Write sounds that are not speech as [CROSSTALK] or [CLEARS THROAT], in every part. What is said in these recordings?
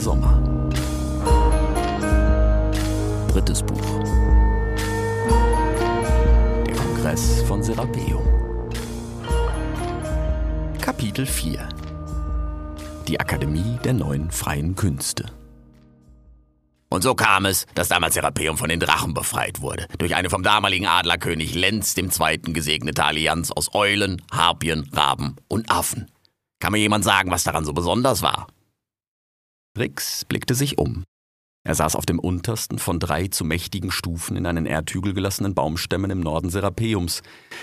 Sommer. Drittes Buch. Der Kongress von Serapeum. Kapitel 4. Die Akademie der neuen freien Künste. Und so kam es, dass damals Serapeum von den Drachen befreit wurde, durch eine vom damaligen Adlerkönig Lenz II. gesegnete Allianz aus Eulen, Harpien, Raben und Affen. Kann mir jemand sagen, was daran so besonders war? Rix blickte sich um. Er saß auf dem untersten von drei zu mächtigen Stufen in einen Erdhügel gelassenen Baumstämmen im Norden Serapeums,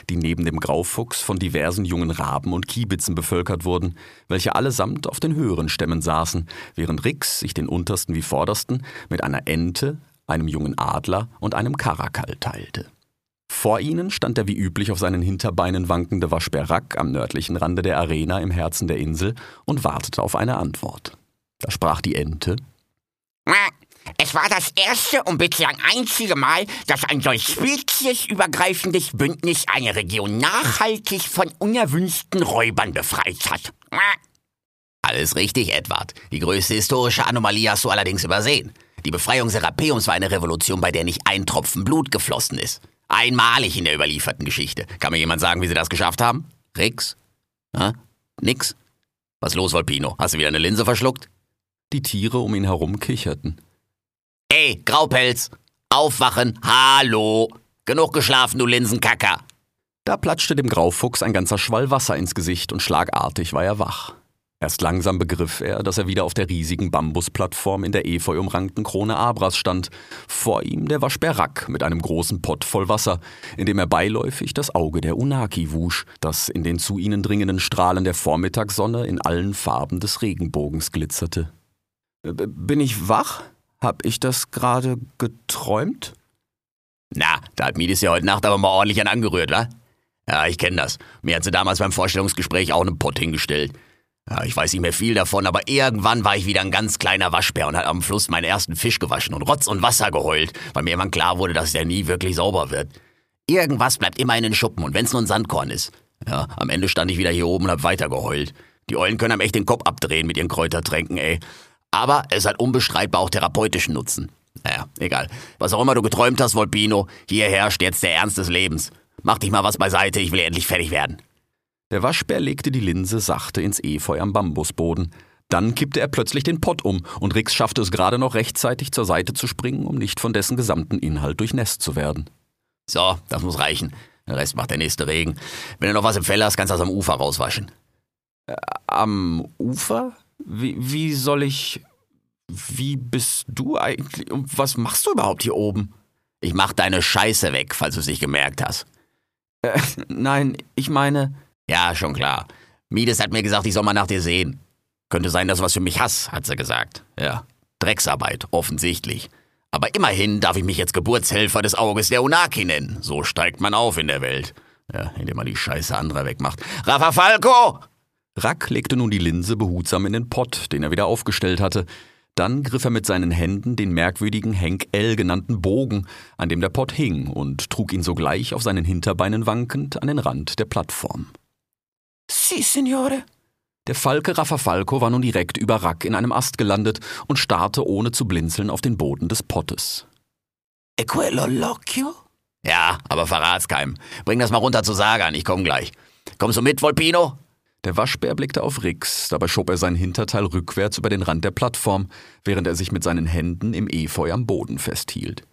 die neben dem Graufuchs von diversen jungen Raben und Kiebitzen bevölkert wurden, welche allesamt auf den höheren Stämmen saßen, während Rix sich den untersten wie vordersten mit einer Ente, einem jungen Adler und einem Karakal teilte. Vor ihnen stand der wie üblich auf seinen Hinterbeinen wankende Waschbär Rack am nördlichen Rande der Arena im Herzen der Insel und wartete auf eine Antwort. Da sprach die Ente. Es war das erste und bislang einzige Mal, dass ein solch speziesübergreifendes Bündnis eine Region nachhaltig von unerwünschten Räubern befreit hat. Alles richtig, Edward. Die größte historische Anomalie hast du allerdings übersehen. Die Befreiung Serapeums war eine Revolution, bei der nicht ein Tropfen Blut geflossen ist. Einmalig in der überlieferten Geschichte. Kann mir jemand sagen, wie sie das geschafft haben? Rix? Ha? Nix? Was los, Volpino? Hast du wieder eine Linse verschluckt? Die Tiere um ihn herum kicherten. Ey, Graupelz! Aufwachen! Hallo! Genug geschlafen, du Linsenkacker! Da platschte dem Graufuchs ein ganzer Schwall Wasser ins Gesicht und schlagartig war er wach. Erst langsam begriff er, dass er wieder auf der riesigen Bambusplattform in der efeu umrankten Krone Abras stand. Vor ihm der Waschbär Rack mit einem großen Pott voll Wasser, in dem er beiläufig das Auge der Unaki wusch, das in den zu ihnen dringenden Strahlen der Vormittagssonne in allen Farben des Regenbogens glitzerte. Bin ich wach? Hab ich das gerade geträumt? Na, da hat Mides ja heute Nacht aber mal ordentlich an angerührt, wa? Ja, ich kenne das. Mir hat sie damals beim Vorstellungsgespräch auch einen Pott hingestellt. Ja, ich weiß nicht mehr viel davon, aber irgendwann war ich wieder ein ganz kleiner Waschbär und hat am Fluss meinen ersten Fisch gewaschen und Rotz und Wasser geheult, weil mir irgendwann klar wurde, dass der nie wirklich sauber wird. Irgendwas bleibt immer in den Schuppen und wenn's nur ein Sandkorn ist. Ja, am Ende stand ich wieder hier oben und hab weiter geheult. Die Eulen können einem echt den Kopf abdrehen mit ihren Kräutertränken, ey. Aber es hat unbestreitbar auch therapeutischen Nutzen. Naja, egal. Was auch immer du geträumt hast, Volpino, hier herrscht jetzt der Ernst des Lebens. Mach dich mal was beiseite, ich will endlich fertig werden. Der Waschbär legte die Linse sachte ins Efeu am Bambusboden. Dann kippte er plötzlich den Pott um und Rix schaffte es gerade noch rechtzeitig zur Seite zu springen, um nicht von dessen gesamten Inhalt durchnässt zu werden. So, das muss reichen. Den Rest macht der nächste Regen. Wenn du noch was im Fell hast, kannst du das am Ufer rauswaschen. Äh, am Ufer? Wie, wie soll ich. Wie bist du eigentlich? Und was machst du überhaupt hier oben? Ich mach deine Scheiße weg, falls du es nicht gemerkt hast. Äh, nein, ich meine. Ja, schon klar. Mides hat mir gesagt, ich soll mal nach dir sehen. Könnte sein, dass du was für mich hast, hat sie gesagt. Ja. Drecksarbeit, offensichtlich. Aber immerhin darf ich mich jetzt Geburtshelfer des Auges der Unaki nennen. So steigt man auf in der Welt. Ja, indem man die Scheiße anderer wegmacht. Rafa Falco! Rack legte nun die Linse behutsam in den Pott, den er wieder aufgestellt hatte. Dann griff er mit seinen Händen den merkwürdigen Henk L genannten Bogen, an dem der Pott hing, und trug ihn sogleich auf seinen Hinterbeinen wankend an den Rand der Plattform. Si, Signore. Der Falke Raffafalco war nun direkt über Rack in einem Ast gelandet und starrte ohne zu blinzeln auf den Boden des Pottes. E quello l'occhio? Ja, aber verrat's keinem. Bring das mal runter zu Sagan, ich komm gleich. Kommst du mit, Volpino? Der Waschbär blickte auf Rix, dabei schob er sein Hinterteil rückwärts über den Rand der Plattform, während er sich mit seinen Händen im Efeu am Boden festhielt.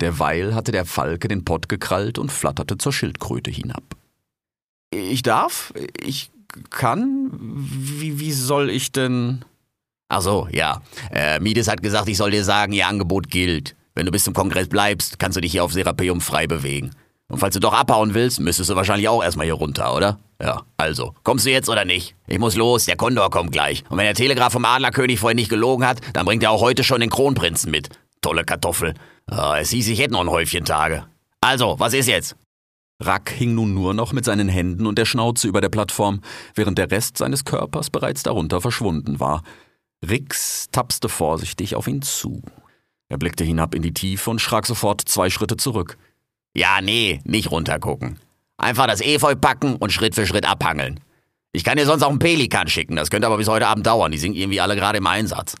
Derweil hatte der Falke den Pott gekrallt und flatterte zur Schildkröte hinab. Ich darf? Ich kann? Wie, wie soll ich denn? Ach so, ja. Äh, Mides hat gesagt, ich soll dir sagen, ihr Angebot gilt. Wenn du bis zum Kongress bleibst, kannst du dich hier auf Serapeum frei bewegen. Und falls du doch abhauen willst, müsstest du wahrscheinlich auch erstmal hier runter, oder? Ja, also, kommst du jetzt oder nicht? Ich muss los, der Kondor kommt gleich. Und wenn der Telegraph vom Adlerkönig vorhin nicht gelogen hat, dann bringt er auch heute schon den Kronprinzen mit. Tolle Kartoffel. Oh, es hieß, ich hätte noch ein Häufchen Tage. Also, was ist jetzt? Rack hing nun nur noch mit seinen Händen und der Schnauze über der Plattform, während der Rest seines Körpers bereits darunter verschwunden war. Rix tapste vorsichtig auf ihn zu. Er blickte hinab in die Tiefe und schrak sofort zwei Schritte zurück. Ja, nee, nicht runtergucken. Einfach das Efeu packen und Schritt für Schritt abhangeln. Ich kann dir sonst auch einen Pelikan schicken, das könnte aber bis heute Abend dauern, die sind irgendwie alle gerade im Einsatz.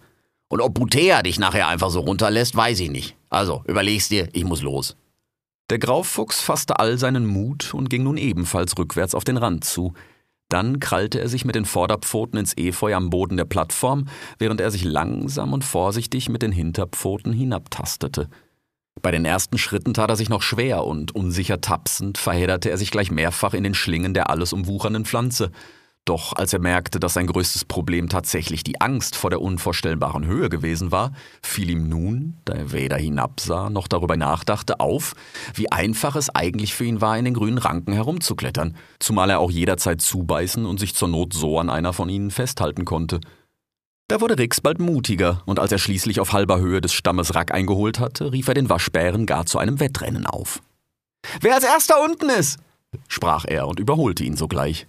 Und ob Butea dich nachher einfach so runterlässt, weiß ich nicht. Also, überlegst dir, ich muss los. Der Graufuchs fasste all seinen Mut und ging nun ebenfalls rückwärts auf den Rand zu. Dann krallte er sich mit den Vorderpfoten ins Efeu am Boden der Plattform, während er sich langsam und vorsichtig mit den Hinterpfoten hinabtastete. Bei den ersten Schritten tat er sich noch schwer und unsicher tapsend verhedderte er sich gleich mehrfach in den Schlingen der alles umwuchernden Pflanze. Doch als er merkte, dass sein größtes Problem tatsächlich die Angst vor der unvorstellbaren Höhe gewesen war, fiel ihm nun, da er weder hinabsah noch darüber nachdachte, auf, wie einfach es eigentlich für ihn war, in den grünen Ranken herumzuklettern, zumal er auch jederzeit zubeißen und sich zur Not so an einer von ihnen festhalten konnte. Da wurde Rix bald mutiger, und als er schließlich auf halber Höhe des Stammes Rack eingeholt hatte, rief er den Waschbären gar zu einem Wettrennen auf. Wer als erster unten ist, sprach er und überholte ihn sogleich.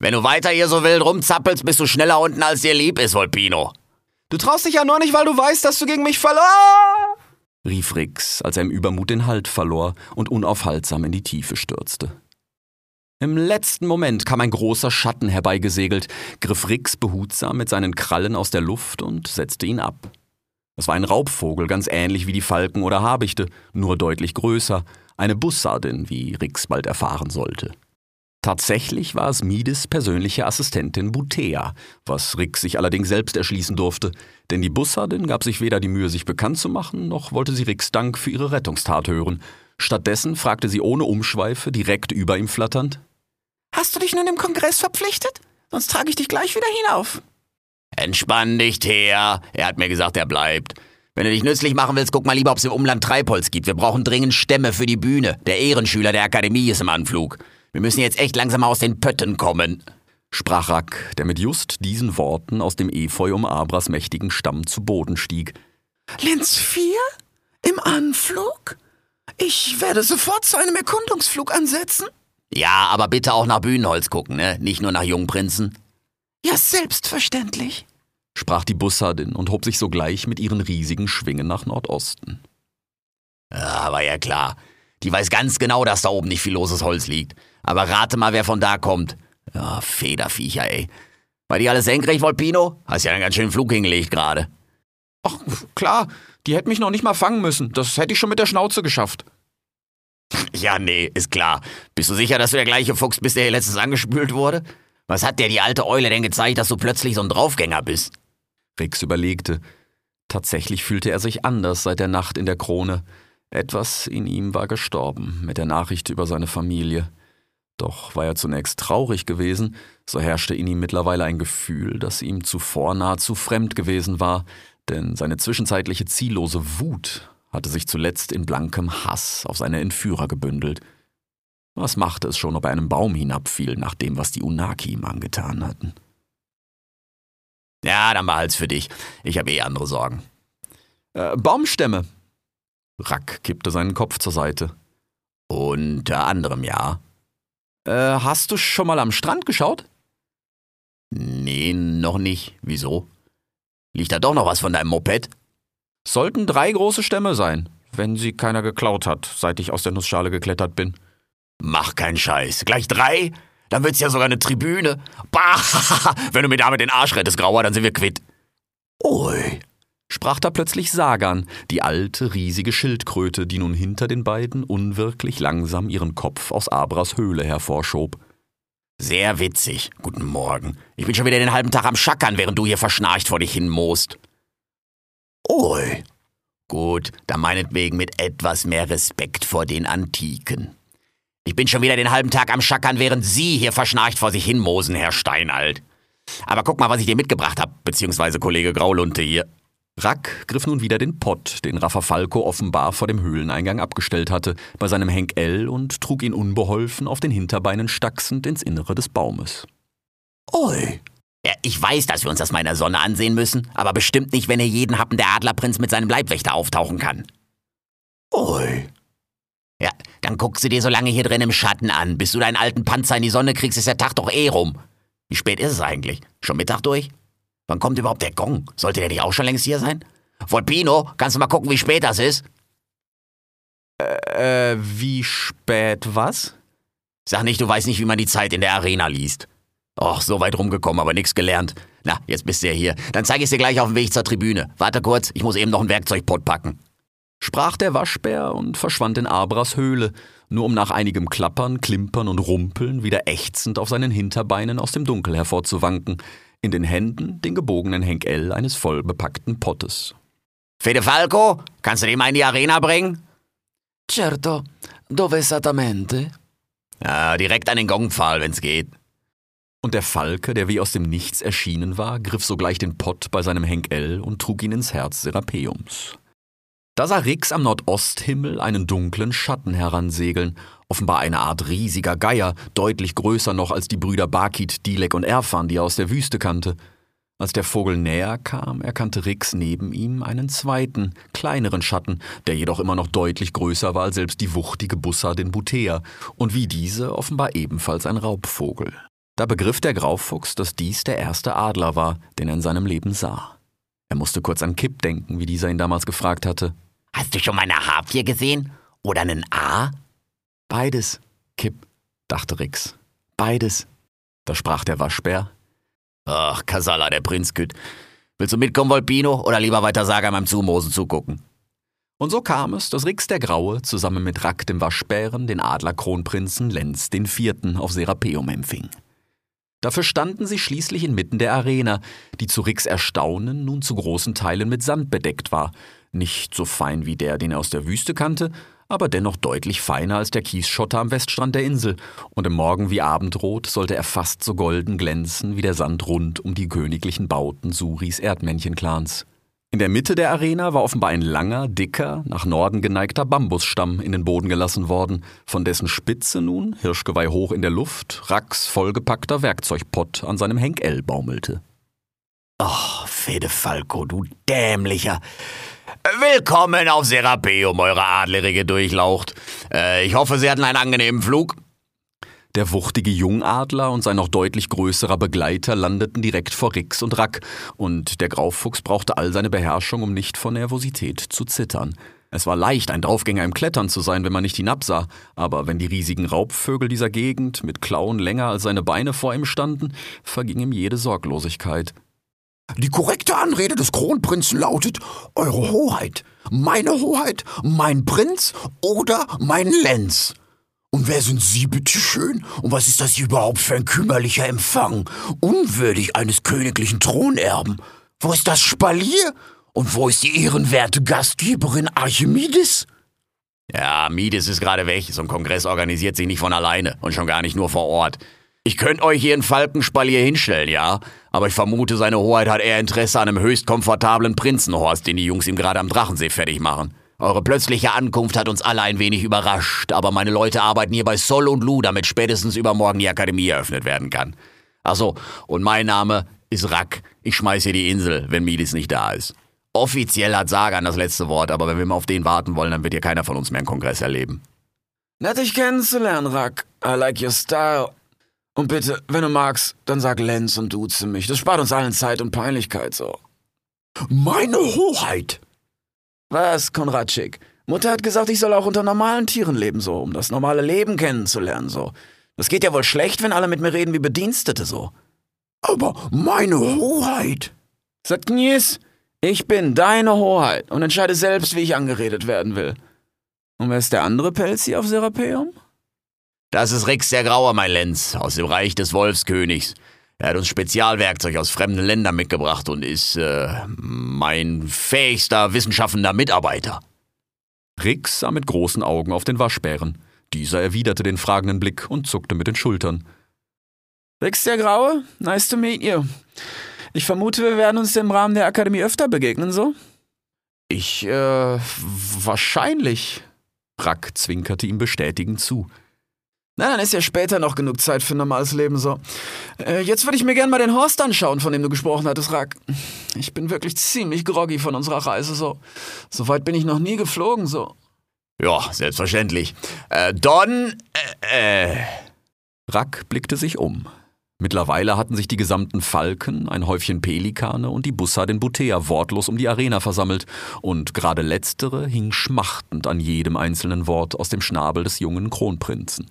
Wenn du weiter hier so wild rumzappelst, bist du schneller unten, als dir lieb ist, Volpino. Du traust dich ja nur nicht, weil du weißt, dass du gegen mich verlor, rief Rix, als er im Übermut den Halt verlor und unaufhaltsam in die Tiefe stürzte. Im letzten Moment kam ein großer Schatten herbeigesegelt, griff Rix behutsam mit seinen Krallen aus der Luft und setzte ihn ab. Es war ein Raubvogel, ganz ähnlich wie die Falken oder Habichte, nur deutlich größer, eine Bussardin, wie Rix bald erfahren sollte. Tatsächlich war es Mides persönliche Assistentin Butea, was Rick sich allerdings selbst erschließen durfte, denn die Bussardin gab sich weder die Mühe, sich bekannt zu machen, noch wollte sie Ricks Dank für ihre Rettungstat hören. Stattdessen fragte sie ohne Umschweife, direkt über ihm flatternd: Hast du dich nun im Kongress verpflichtet? Sonst trage ich dich gleich wieder hinauf. Entspann dich, Thea. Er hat mir gesagt, er bleibt. Wenn du dich nützlich machen willst, guck mal lieber, ob es im Umland Treibholz gibt. Wir brauchen dringend Stämme für die Bühne. Der Ehrenschüler der Akademie ist im Anflug. Wir müssen jetzt echt langsam aus den Pötten kommen, sprach Rack, der mit just diesen Worten aus dem Efeu um Abras mächtigen Stamm zu Boden stieg. Lenz 4? Im Anflug? Ich werde sofort zu einem Erkundungsflug ansetzen. Ja, aber bitte auch nach Bühnenholz gucken, ne? Nicht nur nach Jungprinzen. Ja, selbstverständlich, sprach die Bussardin und hob sich sogleich mit ihren riesigen Schwingen nach Nordosten. Ja, war ja klar. Die weiß ganz genau, dass da oben nicht viel loses Holz liegt. Aber rate mal, wer von da kommt. Ja, Federviecher, ey. War die alles senkrecht, Volpino? Hast ja einen ganz schönen Flug hingelegt gerade. Ach, klar. Die hätten mich noch nicht mal fangen müssen. Das hätte ich schon mit der Schnauze geschafft. Ja, nee, ist klar. Bist du sicher, dass du der gleiche Fuchs bist, der hier letztens angespült wurde? Was hat dir die alte Eule denn gezeigt, dass du plötzlich so ein Draufgänger bist? Rix überlegte. Tatsächlich fühlte er sich anders seit der Nacht in der Krone. Etwas in ihm war gestorben mit der Nachricht über seine Familie. Doch war er zunächst traurig gewesen, so herrschte in ihm mittlerweile ein Gefühl, das ihm zuvor nahezu fremd gewesen war, denn seine zwischenzeitliche ziellose Wut hatte sich zuletzt in blankem Hass auf seine Entführer gebündelt. Was machte es schon, ob er einem Baum hinabfiel, nach dem, was die Unaki ihm angetan hatten? Ja, dann behalt's für dich. Ich habe eh andere Sorgen. Äh, Baumstämme. Rack kippte seinen Kopf zur Seite. Unter anderem ja. Äh, hast du schon mal am Strand geschaut? Nee, noch nicht. Wieso? Liegt da doch noch was von deinem Moped? Sollten drei große Stämme sein, wenn sie keiner geklaut hat, seit ich aus der Nussschale geklettert bin. Mach keinen Scheiß. Gleich drei? Dann wird's ja sogar eine Tribüne. Bah! [LAUGHS] Wenn du mir damit den Arsch rettest, Grauer, dann sind wir quitt. Ui, sprach da plötzlich Sagan, die alte, riesige Schildkröte, die nun hinter den beiden unwirklich langsam ihren Kopf aus Abras Höhle hervorschob. Sehr witzig. Guten Morgen. Ich bin schon wieder den halben Tag am Schackern, während du hier verschnarcht vor dich hin Ui. Gut, dann meinetwegen mit etwas mehr Respekt vor den Antiken. Ich bin schon wieder den halben Tag am Schackern, während Sie hier verschnarcht vor sich hin mosen, Herr Steinalt. Aber guck mal, was ich dir mitgebracht hab, beziehungsweise Kollege Graulunte hier. Rack griff nun wieder den Pott, den Raffa offenbar vor dem Höhleneingang abgestellt hatte, bei seinem Henkel und trug ihn unbeholfen auf den Hinterbeinen stachsend ins Innere des Baumes. Ui. Ja, ich weiß, dass wir uns das mal in der Sonne ansehen müssen, aber bestimmt nicht, wenn er jeden Happen der Adlerprinz mit seinem Leibwächter auftauchen kann. Ui. Ja, dann guckst du dir so lange hier drin im Schatten an. Bis du deinen alten Panzer in die Sonne kriegst, ist der Tag doch eh rum. Wie spät ist es eigentlich? Schon Mittag durch? Wann kommt überhaupt der Gong? Sollte der nicht auch schon längst hier sein? Volpino, kannst du mal gucken, wie spät das ist? Äh, äh, wie spät was? Sag nicht, du weißt nicht, wie man die Zeit in der Arena liest. Och, so weit rumgekommen, aber nix gelernt. Na, jetzt bist du ja hier. Dann zeige ich dir gleich auf dem Weg zur Tribüne. Warte kurz, ich muss eben noch einen Werkzeugpott packen. Sprach der Waschbär und verschwand in Abras Höhle, nur um nach einigem Klappern, Klimpern und Rumpeln wieder ächzend auf seinen Hinterbeinen aus dem Dunkel hervorzuwanken, in den Händen den gebogenen Henkel eines vollbepackten Pottes. Fede Falco, kannst du den mal in die Arena bringen? Certo, dove esattamente? Ja, direkt an den Gongpfahl, wenn's geht. Und der Falke, der wie aus dem Nichts erschienen war, griff sogleich den Pott bei seinem Henkel und trug ihn ins Herz Serapeums. Da sah Rix am Nordosthimmel einen dunklen Schatten heransegeln, offenbar eine Art riesiger Geier, deutlich größer noch als die Brüder Bakit, Dilek und Erfan, die er aus der Wüste kannte. Als der Vogel näher kam, erkannte Rix neben ihm einen zweiten, kleineren Schatten, der jedoch immer noch deutlich größer war als selbst die wuchtige Bussa den Butea und wie diese offenbar ebenfalls ein Raubvogel. Da begriff der Graufuchs, dass dies der erste Adler war, den er in seinem Leben sah. Er musste kurz an Kipp denken, wie dieser ihn damals gefragt hatte. Hast du schon mal eine Harpie gesehen? Oder einen A? Beides, Kipp, dachte Rix. Beides. Da sprach der Waschbär. Ach, Kasala, der Prinzküt. Willst du mitkommen, Volpino, oder lieber weiter Saga beim Zumosen zugucken? Und so kam es, dass Rix der Graue zusammen mit Rack dem Waschbären den Adlerkronprinzen Lenz den Vierten auf Serapeum empfing. Dafür standen sie schließlich inmitten der Arena, die zu Ricks Erstaunen nun zu großen Teilen mit Sand bedeckt war, nicht so fein wie der, den er aus der Wüste kannte, aber dennoch deutlich feiner als der Kiesschotter am Weststrand der Insel, und im Morgen wie Abendrot sollte er fast so golden glänzen wie der Sand rund um die königlichen Bauten Suris Erdmännchenklans. In der Mitte der Arena war offenbar ein langer, dicker, nach Norden geneigter Bambusstamm in den Boden gelassen worden, von dessen Spitze nun, Hirschgeweih hoch in der Luft, Racks vollgepackter Werkzeugpott an seinem Henkel baumelte. Oh, Fede Falco, du dämlicher. Willkommen auf Serapeum, eure adlerige Durchlaucht. Äh, ich hoffe, Sie hatten einen angenehmen Flug. Der wuchtige Jungadler und sein noch deutlich größerer Begleiter landeten direkt vor Rix und Rack, und der Graufuchs brauchte all seine Beherrschung, um nicht vor Nervosität zu zittern. Es war leicht, ein Draufgänger im Klettern zu sein, wenn man nicht hinabsah, aber wenn die riesigen Raubvögel dieser Gegend mit Klauen länger als seine Beine vor ihm standen, verging ihm jede Sorglosigkeit. Die korrekte Anrede des Kronprinzen lautet Eure Hoheit, meine Hoheit, mein Prinz oder mein Lenz. Und wer sind Sie, bitteschön? Und was ist das hier überhaupt für ein kümmerlicher Empfang? Unwürdig eines königlichen Thronerben. Wo ist das Spalier? Und wo ist die ehrenwerte Gastgeberin Archimedes? Ja, Mides ist gerade weg. So ein Kongress organisiert sich nicht von alleine und schon gar nicht nur vor Ort. Ich könnte euch hier einen Falkenspalier hinstellen, ja, aber ich vermute, seine Hoheit hat eher Interesse an einem höchst komfortablen Prinzenhorst, den die Jungs ihm gerade am Drachensee fertig machen. Eure plötzliche Ankunft hat uns alle ein wenig überrascht, aber meine Leute arbeiten hier bei Sol und Lu, damit spätestens übermorgen die Akademie eröffnet werden kann. Achso, und mein Name ist Rack. Ich schmeiß hier die Insel, wenn Milis nicht da ist. Offiziell hat Sagan das letzte Wort, aber wenn wir mal auf den warten wollen, dann wird hier keiner von uns mehr einen Kongress erleben. Nett dich kennenzulernen, Rack. I like your style. Und bitte, wenn du magst, dann sag Lenz und duze mich. Das spart uns allen Zeit und Peinlichkeit so. Meine Hoheit! Was, Konradschik? Mutter hat gesagt, ich soll auch unter normalen Tieren leben, so, um das normale Leben kennenzulernen, so. Das geht ja wohl schlecht, wenn alle mit mir reden wie Bedienstete, so. Aber meine Hoheit! Sagt Nies, ich bin deine Hoheit und entscheide selbst, wie ich angeredet werden will. Und wer ist der andere Pelz hier auf Serapeum? Das ist Rix der Graue, mein Lenz, aus dem Reich des Wolfskönigs. Er hat uns Spezialwerkzeug aus fremden Ländern mitgebracht und ist äh, mein fähigster wissenschaftender Mitarbeiter. Rix sah mit großen Augen auf den Waschbären. Dieser erwiderte den fragenden Blick und zuckte mit den Schultern. Rix der Graue, nice to meet you. Ich vermute, wir werden uns im Rahmen der Akademie öfter begegnen, so? Ich, äh, wahrscheinlich. Rack zwinkerte ihm bestätigend zu. Na, dann ist ja später noch genug Zeit für ein normales Leben so. Äh, jetzt würde ich mir gerne mal den Horst anschauen, von dem du gesprochen hattest, Rack. Ich bin wirklich ziemlich groggy von unserer Reise so. So weit bin ich noch nie geflogen so. Ja, selbstverständlich. Äh, Don, äh, äh. Rack blickte sich um. Mittlerweile hatten sich die gesamten Falken, ein Häufchen Pelikane und die Bussa den Butea wortlos um die Arena versammelt, und gerade letztere hing schmachtend an jedem einzelnen Wort aus dem Schnabel des jungen Kronprinzen.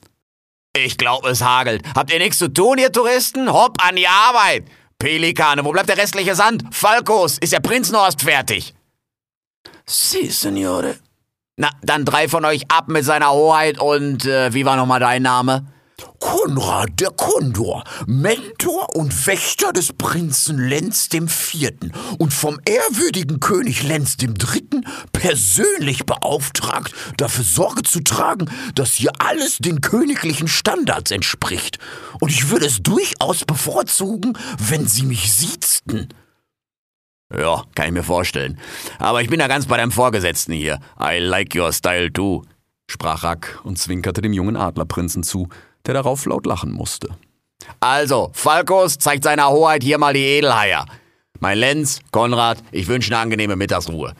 Ich glaube, es hagelt. Habt ihr nichts zu tun, ihr Touristen? Hopp an die Arbeit! Pelikane, wo bleibt der restliche Sand? Falkos, ist der Prinzenhorst fertig? Si, Signore. Na, dann drei von euch ab mit seiner Hoheit und äh, wie war nochmal dein Name? Konrad der Kondor, Mentor und Wächter des Prinzen Lenz IV. und vom ehrwürdigen König Lenz III. persönlich beauftragt, dafür Sorge zu tragen, dass hier alles den königlichen Standards entspricht. Und ich würde es durchaus bevorzugen, wenn Sie mich siezten. Ja, kann ich mir vorstellen. Aber ich bin ja ganz bei deinem Vorgesetzten hier. I like your style too, sprach Rack und zwinkerte dem jungen Adlerprinzen zu, der darauf laut lachen musste. Also, Falkos zeigt seiner Hoheit hier mal die Edelhaier. Mein Lenz, Konrad, ich wünsche eine angenehme Mittagsruhe.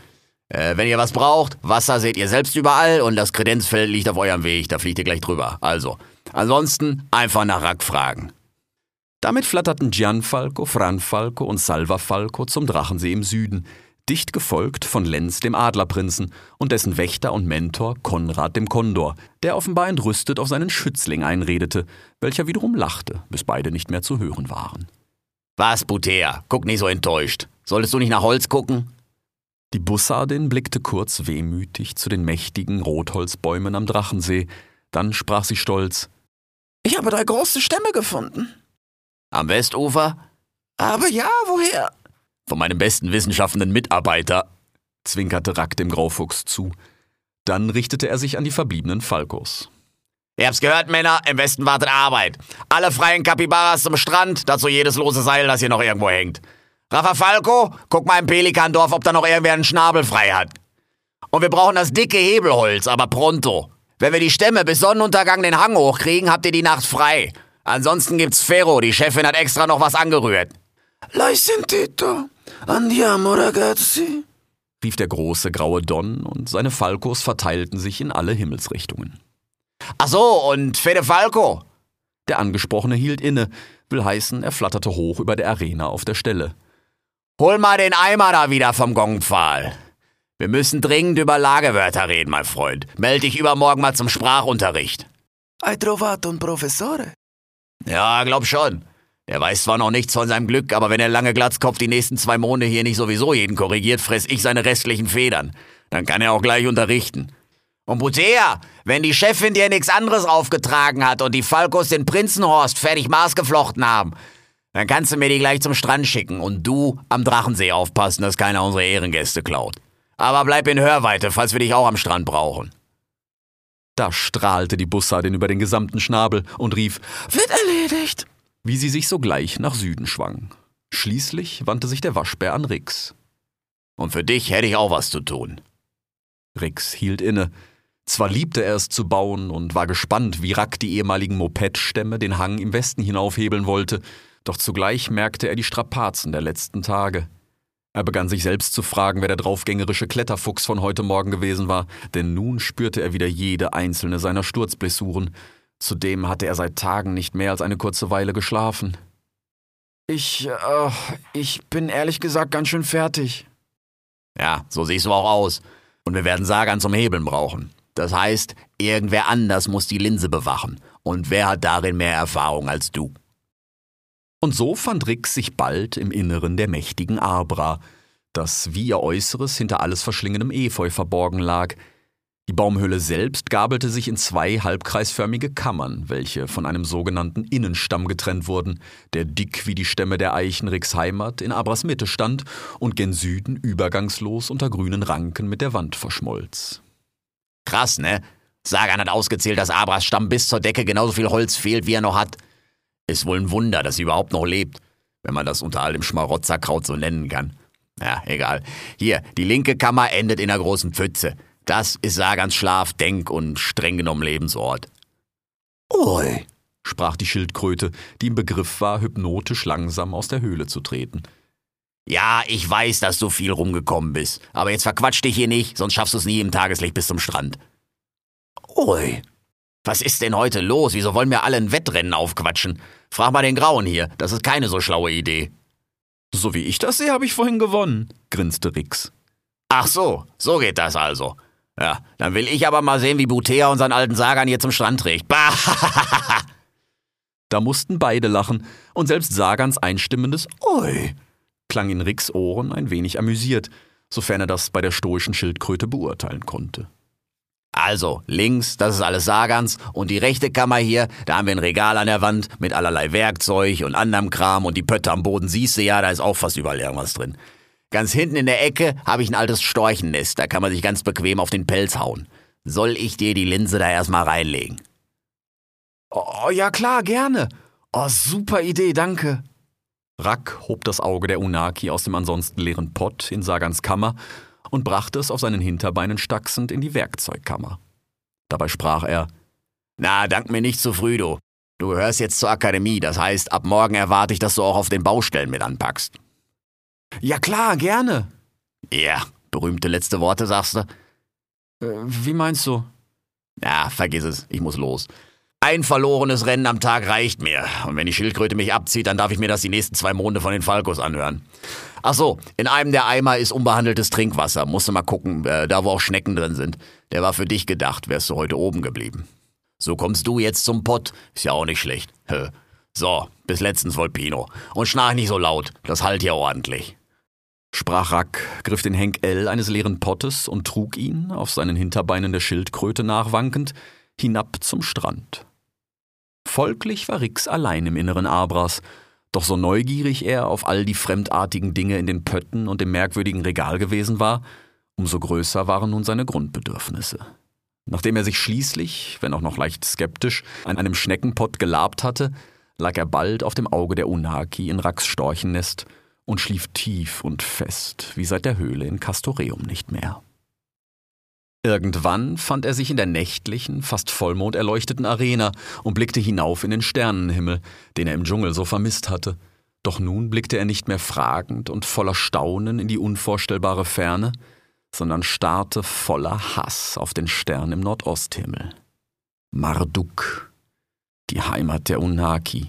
Äh, wenn ihr was braucht, Wasser seht ihr selbst überall und das Kredenzfeld liegt auf eurem Weg, da fliegt ihr gleich drüber. Also, ansonsten einfach nach Rack fragen. Damit flatterten Gianfalco, Franfalco und Salvafalco zum Drachensee im Süden, dicht gefolgt von Lenz dem Adlerprinzen und dessen Wächter und Mentor Konrad dem Kondor, der offenbar entrüstet auf seinen Schützling einredete, welcher wiederum lachte, bis beide nicht mehr zu hören waren. Was, Butea? Guck nicht so enttäuscht. Solltest du nicht nach Holz gucken? Die Bussardin blickte kurz wehmütig zu den mächtigen Rotholzbäumen am Drachensee, dann sprach sie stolz Ich habe drei große Stämme gefunden. Am Westufer? Aber ja, woher? Von meinem besten wissenschaftenden Mitarbeiter, zwinkerte Rack dem Graufuchs zu. Dann richtete er sich an die verbliebenen Falkos. Ihr habt's gehört, Männer, im Westen wartet Arbeit. Alle freien Kapibaras zum Strand, dazu jedes lose Seil, das hier noch irgendwo hängt. Rafa Falco, guck mal im Pelikandorf, ob da noch irgendwer einen Schnabel frei hat. Und wir brauchen das dicke Hebelholz, aber pronto. Wenn wir die Stämme bis Sonnenuntergang den Hang hochkriegen, habt ihr die Nacht frei. Ansonsten gibt's Ferro, die Chefin hat extra noch was angerührt. Lei sentito? Andiamo, ragazzi, rief der große graue Don und seine Falkos verteilten sich in alle Himmelsrichtungen. Ach so, und Fede Falco? Der Angesprochene hielt inne, will heißen, er flatterte hoch über der Arena auf der Stelle. Hol mal den Eimer da wieder vom Gongpfahl. Wir müssen dringend über Lagewörter reden, mein Freund. Meld dich übermorgen mal zum Sprachunterricht. Hai trovato un professore? Ja, glaub schon. Er weiß zwar noch nichts von seinem Glück, aber wenn der lange Glatzkopf die nächsten zwei Monde hier nicht sowieso jeden korrigiert, fress ich seine restlichen Federn. Dann kann er auch gleich unterrichten. Und Butea, wenn die Chefin dir nichts anderes aufgetragen hat und die Falkos den Prinzenhorst fertig maßgeflochten haben, dann kannst du mir die gleich zum Strand schicken und du am Drachensee aufpassen, dass keiner unsere Ehrengäste klaut. Aber bleib in Hörweite, falls wir dich auch am Strand brauchen. Da strahlte die Bussardin über den gesamten Schnabel und rief, Wird erledigt! Wie sie sich sogleich nach Süden schwang. Schließlich wandte sich der Waschbär an Rix. Und für dich hätte ich auch was zu tun. Rix hielt inne. Zwar liebte er es zu bauen und war gespannt, wie Rack die ehemaligen Mopedstämme den Hang im Westen hinaufhebeln wollte, doch zugleich merkte er die Strapazen der letzten Tage. Er begann sich selbst zu fragen, wer der draufgängerische Kletterfuchs von heute Morgen gewesen war, denn nun spürte er wieder jede einzelne seiner Sturzblessuren. Zudem hatte er seit Tagen nicht mehr als eine kurze Weile geschlafen. Ich, äh, ich bin ehrlich gesagt ganz schön fertig. Ja, so siehst du auch aus. Und wir werden Sagan zum Hebeln brauchen. Das heißt, irgendwer anders muss die Linse bewachen. Und wer hat darin mehr Erfahrung als du? Und so fand Rix sich bald im Inneren der mächtigen Arbra, das wie ihr Äußeres hinter alles verschlingendem Efeu verborgen lag. Die Baumhöhle selbst gabelte sich in zwei halbkreisförmige Kammern, welche von einem sogenannten Innenstamm getrennt wurden, der dick wie die Stämme der Eichen Heimat in Abras Mitte stand und gen Süden übergangslos unter grünen Ranken mit der Wand verschmolz. Krass, ne? Sagan hat ausgezählt, dass Abras Stamm bis zur Decke genauso viel Holz fehlt, wie er noch hat. Ist wohl ein Wunder, dass sie überhaupt noch lebt, wenn man das unter all dem Schmarotzerkraut so nennen kann. Ja, egal. Hier, die linke Kammer endet in einer großen Pfütze. Das ist Sagans Schlaf-, Denk- und streng genommen Lebensort. Oi, sprach die Schildkröte, die im Begriff war, hypnotisch langsam aus der Höhle zu treten. Ja, ich weiß, dass du viel rumgekommen bist. Aber jetzt verquatsch dich hier nicht, sonst schaffst du es nie im Tageslicht bis zum Strand. Oi, was ist denn heute los? Wieso wollen wir alle ein Wettrennen aufquatschen? Frag mal den Grauen hier, das ist keine so schlaue Idee. So wie ich das sehe, habe ich vorhin gewonnen, grinste Rix. Ach so, so geht das also. Ja, dann will ich aber mal sehen, wie Butea unseren alten Sagan hier zum Strand trägt. Bah! Da mussten beide lachen, und selbst Sagans einstimmendes Oi klang in Ricks Ohren ein wenig amüsiert, sofern er das bei der stoischen Schildkröte beurteilen konnte. Also, links, das ist alles Sagans, und die rechte Kammer hier, da haben wir ein Regal an der Wand mit allerlei Werkzeug und anderem Kram und die Pötte am Boden siehst du ja, da ist auch fast überall irgendwas drin. Ganz hinten in der Ecke habe ich ein altes Storchennest, da kann man sich ganz bequem auf den Pelz hauen. Soll ich dir die Linse da erstmal reinlegen? Oh, ja klar, gerne. Oh, super Idee, danke. Rack hob das Auge der Unaki aus dem ansonsten leeren Pott in Sagans Kammer und brachte es auf seinen Hinterbeinen stachsend in die Werkzeugkammer. Dabei sprach er Na, dank mir nicht zu früh, du. Du gehörst jetzt zur Akademie, das heißt, ab morgen erwarte ich, dass du auch auf den Baustellen mit anpackst. Ja klar, gerne. Ja, berühmte letzte Worte, sagst du? Äh, wie meinst du? Ja, vergiss es, ich muss los. Ein verlorenes Rennen am Tag reicht mir. Und wenn die Schildkröte mich abzieht, dann darf ich mir das die nächsten zwei Monde von den Falkos anhören. Ach so, in einem der Eimer ist unbehandeltes Trinkwasser. Musst du mal gucken, äh, da wo auch Schnecken drin sind. Der war für dich gedacht, wärst du heute oben geblieben. So kommst du jetzt zum Pott. Ist ja auch nicht schlecht. So, bis letztens Volpino. Und schnarch nicht so laut. Das halt hier ordentlich. Sprach Rack, griff den Henkel eines leeren Pottes und trug ihn, auf seinen Hinterbeinen der Schildkröte nachwankend, hinab zum Strand. Folglich war Rix allein im inneren Abras, doch so neugierig er auf all die fremdartigen Dinge in den Pötten und dem merkwürdigen Regal gewesen war, umso größer waren nun seine Grundbedürfnisse. Nachdem er sich schließlich, wenn auch noch leicht skeptisch, an einem Schneckenpott gelabt hatte, lag er bald auf dem Auge der Unaki in Racks Storchennest und schlief tief und fest, wie seit der Höhle in Castoreum nicht mehr. Irgendwann fand er sich in der nächtlichen, fast vollmonderleuchteten Arena und blickte hinauf in den Sternenhimmel, den er im Dschungel so vermisst hatte. Doch nun blickte er nicht mehr fragend und voller Staunen in die unvorstellbare Ferne, sondern starrte voller Hass auf den Stern im Nordosthimmel. Marduk, die Heimat der Unaki.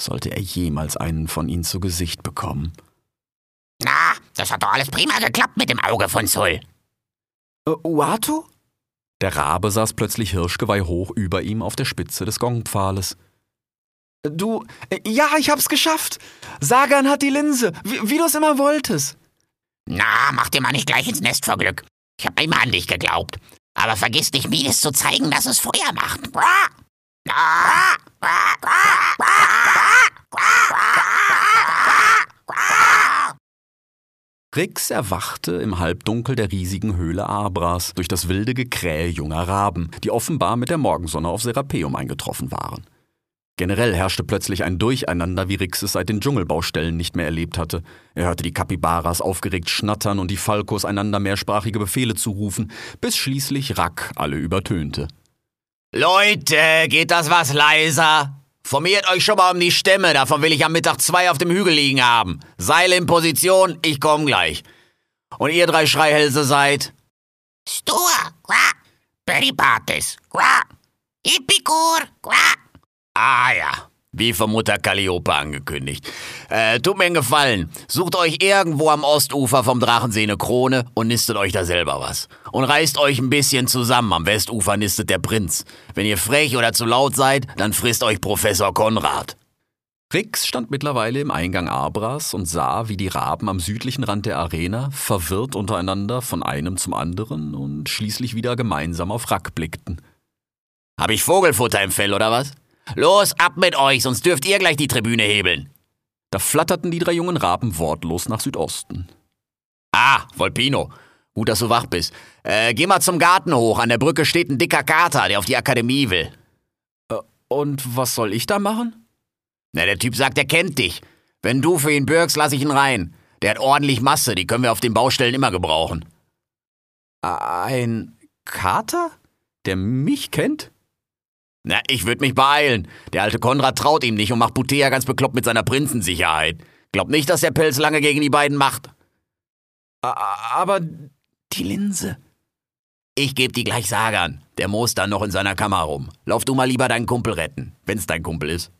Sollte er jemals einen von ihnen zu Gesicht bekommen? Na, das hat doch alles prima geklappt mit dem Auge von Sol. Äh, Uatu? Der Rabe saß plötzlich Hirschgeweih hoch über ihm auf der Spitze des Gongpfahles. Du, äh, ja, ich hab's geschafft. Sagan hat die Linse, wie, wie du es immer wolltest. Na, mach dir mal nicht gleich ins Nest vor Glück. Ich hab immer an dich geglaubt. Aber vergiss nicht, Mides zu zeigen, dass es Feuer macht. Rix erwachte im Halbdunkel der riesigen Höhle Abras durch das wilde Gekrähe junger Raben, die offenbar mit der Morgensonne auf Serapeum eingetroffen waren. Generell herrschte plötzlich ein Durcheinander, wie Rix es seit den Dschungelbaustellen nicht mehr erlebt hatte. Er hörte die Kapibaras aufgeregt schnattern und die Falkos einander mehrsprachige Befehle zurufen, bis schließlich Rack alle übertönte. Leute, geht das was leiser? Formiert euch schon mal um die Stämme, davon will ich am Mittag zwei auf dem Hügel liegen haben. Seile in Position, ich komm gleich. Und ihr drei Schreihälse seid? Stur, qua, Peripates, qua, Epikur, qua. Ah ja, wie von Mutter Calliope angekündigt. Äh, tut mir einen Gefallen. Sucht euch irgendwo am Ostufer vom Drachensee eine Krone und nistet euch da selber was. Und reißt euch ein bisschen zusammen. Am Westufer nistet der Prinz. Wenn ihr frech oder zu laut seid, dann frisst euch Professor Konrad. Rix stand mittlerweile im Eingang Abras und sah, wie die Raben am südlichen Rand der Arena verwirrt untereinander von einem zum anderen und schließlich wieder gemeinsam auf Rack blickten. Hab ich Vogelfutter im Fell oder was? Los, ab mit euch, sonst dürft ihr gleich die Tribüne hebeln. Da flatterten die drei jungen Raben wortlos nach Südosten. Ah, Volpino. Gut, dass du wach bist. Äh, geh mal zum Garten hoch. An der Brücke steht ein dicker Kater, der auf die Akademie will. Äh, und was soll ich da machen? Na, der Typ sagt, er kennt dich. Wenn du für ihn bürgst, lass ich ihn rein. Der hat ordentlich Masse, die können wir auf den Baustellen immer gebrauchen. Ein Kater? Der mich kennt? Na, ich würde mich beeilen. Der alte Konrad traut ihm nicht und macht Butea ganz bekloppt mit seiner Prinzensicherheit. Glaub nicht, dass der Pelz lange gegen die beiden macht. Aber die Linse. Ich geb die gleich Sagan. Der muss dann noch in seiner Kammer rum. Lauf du mal lieber deinen Kumpel retten, wenn's dein Kumpel ist.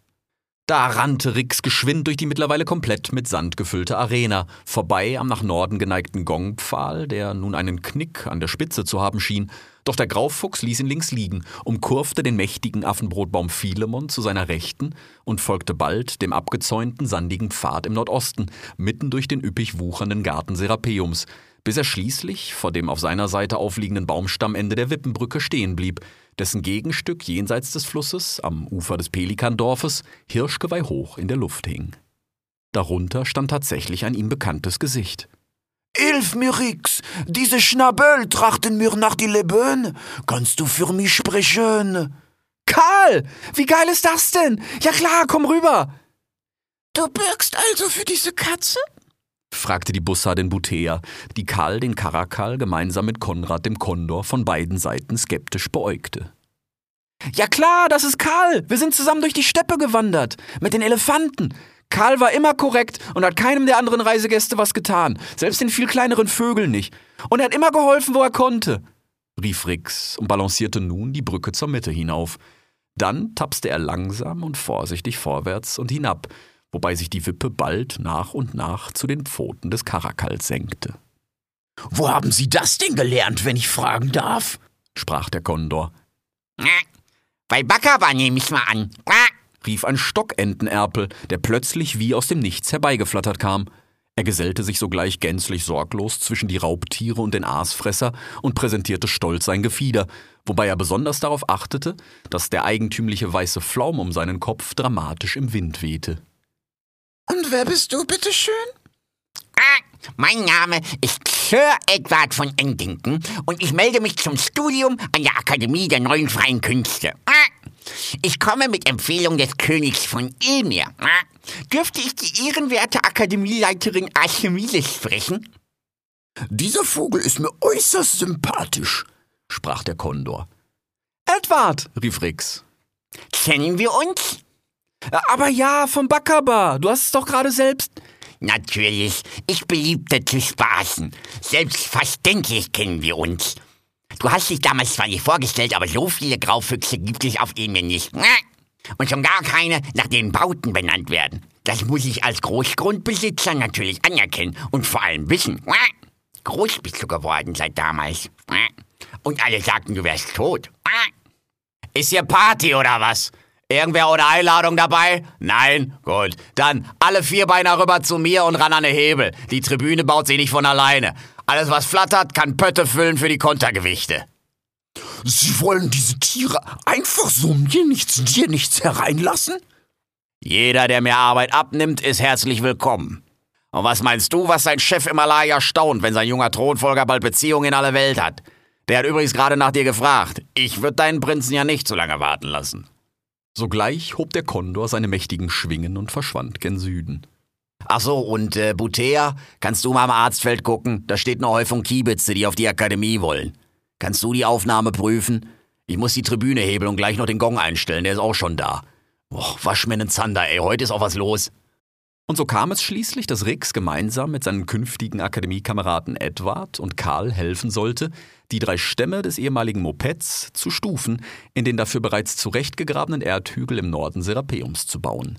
Da rannte Rix geschwind durch die mittlerweile komplett mit Sand gefüllte Arena, vorbei am nach Norden geneigten Gongpfahl, der nun einen Knick an der Spitze zu haben schien. Doch der Graufuchs ließ ihn links liegen, umkurfte den mächtigen Affenbrotbaum Philemon zu seiner Rechten und folgte bald dem abgezäunten sandigen Pfad im Nordosten, mitten durch den üppig wuchernden Garten Serapeums, bis er schließlich vor dem auf seiner Seite aufliegenden Baumstammende der Wippenbrücke stehen blieb, dessen Gegenstück jenseits des Flusses, am Ufer des Pelikandorfes, Hirschgeweih hoch in der Luft hing. Darunter stand tatsächlich ein ihm bekanntes Gesicht. Hilf mir, Rix! Diese Schnabel trachten mir nach die Leben. Kannst du für mich sprechen? Karl! Wie geil ist das denn? Ja klar, komm rüber! Du bürgst also für diese Katze? Fragte die Bussardin Butea, die Karl den Karakal gemeinsam mit Konrad dem Kondor von beiden Seiten skeptisch beäugte. Ja klar, das ist Karl. Wir sind zusammen durch die Steppe gewandert. Mit den Elefanten. Karl war immer korrekt und hat keinem der anderen Reisegäste was getan. Selbst den viel kleineren Vögeln nicht. Und er hat immer geholfen, wo er konnte. rief Rix und balancierte nun die Brücke zur Mitte hinauf. Dann tapste er langsam und vorsichtig vorwärts und hinab, wobei sich die Wippe bald nach und nach zu den Pfoten des Karakals senkte. Wo haben Sie das denn gelernt, wenn ich fragen darf? sprach der Kondor. Bei Bakaba nehme ich mal an. rief ein Stockentenerpel, der plötzlich wie aus dem Nichts herbeigeflattert kam. Er gesellte sich sogleich gänzlich sorglos zwischen die Raubtiere und den Aasfresser und präsentierte stolz sein Gefieder, wobei er besonders darauf achtete, dass der eigentümliche weiße Flaum um seinen Kopf dramatisch im Wind wehte. Und wer bist du, bitteschön? Ah, mein Name ist Sir Edward von Endington und ich melde mich zum Studium an der Akademie der Neuen Freien Künste. Ah, ich komme mit Empfehlung des Königs von Ilmir. Ah, dürfte ich die ehrenwerte Akademieleiterin Archimedes sprechen? Dieser Vogel ist mir äußerst sympathisch, sprach der Kondor. Edward, rief Rix. Kennen wir uns? Aber ja, vom Bakaba. Du hast es doch gerade selbst. Natürlich, ich beliebte zu spaßen. Selbstverständlich kennen wir uns. Du hast dich damals zwar nicht vorgestellt, aber so viele Graufüchse gibt es auf Emir nicht. Und schon gar keine, nach denen Bauten benannt werden. Das muss ich als Großgrundbesitzer natürlich anerkennen und vor allem wissen. Groß bist du geworden seit damals. Und alle sagten, du wärst tot. Ist hier Party oder was? Irgendwer ohne Einladung dabei? Nein? Gut. Dann alle Vierbeiner rüber zu mir und ran an den Hebel. Die Tribüne baut sich nicht von alleine. Alles, was flattert, kann Pötte füllen für die Kontergewichte. Sie wollen diese Tiere einfach so mir nichts, dir nichts hereinlassen? Jeder, der mir Arbeit abnimmt, ist herzlich willkommen. Und was meinst du, was sein Chef im Malaya staunt, wenn sein junger Thronfolger bald Beziehungen in alle Welt hat? Der hat übrigens gerade nach dir gefragt. Ich würde deinen Prinzen ja nicht so lange warten lassen. Sogleich hob der Kondor seine mächtigen Schwingen und verschwand gen Süden. Ach so, und äh, Butea, kannst du mal am Arztfeld gucken? Da steht eine Häufung Kiebitze, die auf die Akademie wollen. Kannst du die Aufnahme prüfen? Ich muss die Tribüne hebeln und gleich noch den Gong einstellen, der ist auch schon da. Boah, wasch mir nen Zander, ey, heute ist auch was los. Und so kam es schließlich, dass Rix gemeinsam mit seinen künftigen Akademiekameraden Edward und Karl helfen sollte, die drei Stämme des ehemaligen Mopeds zu Stufen in den dafür bereits zurechtgegrabenen Erdhügel im Norden Serapeums zu bauen.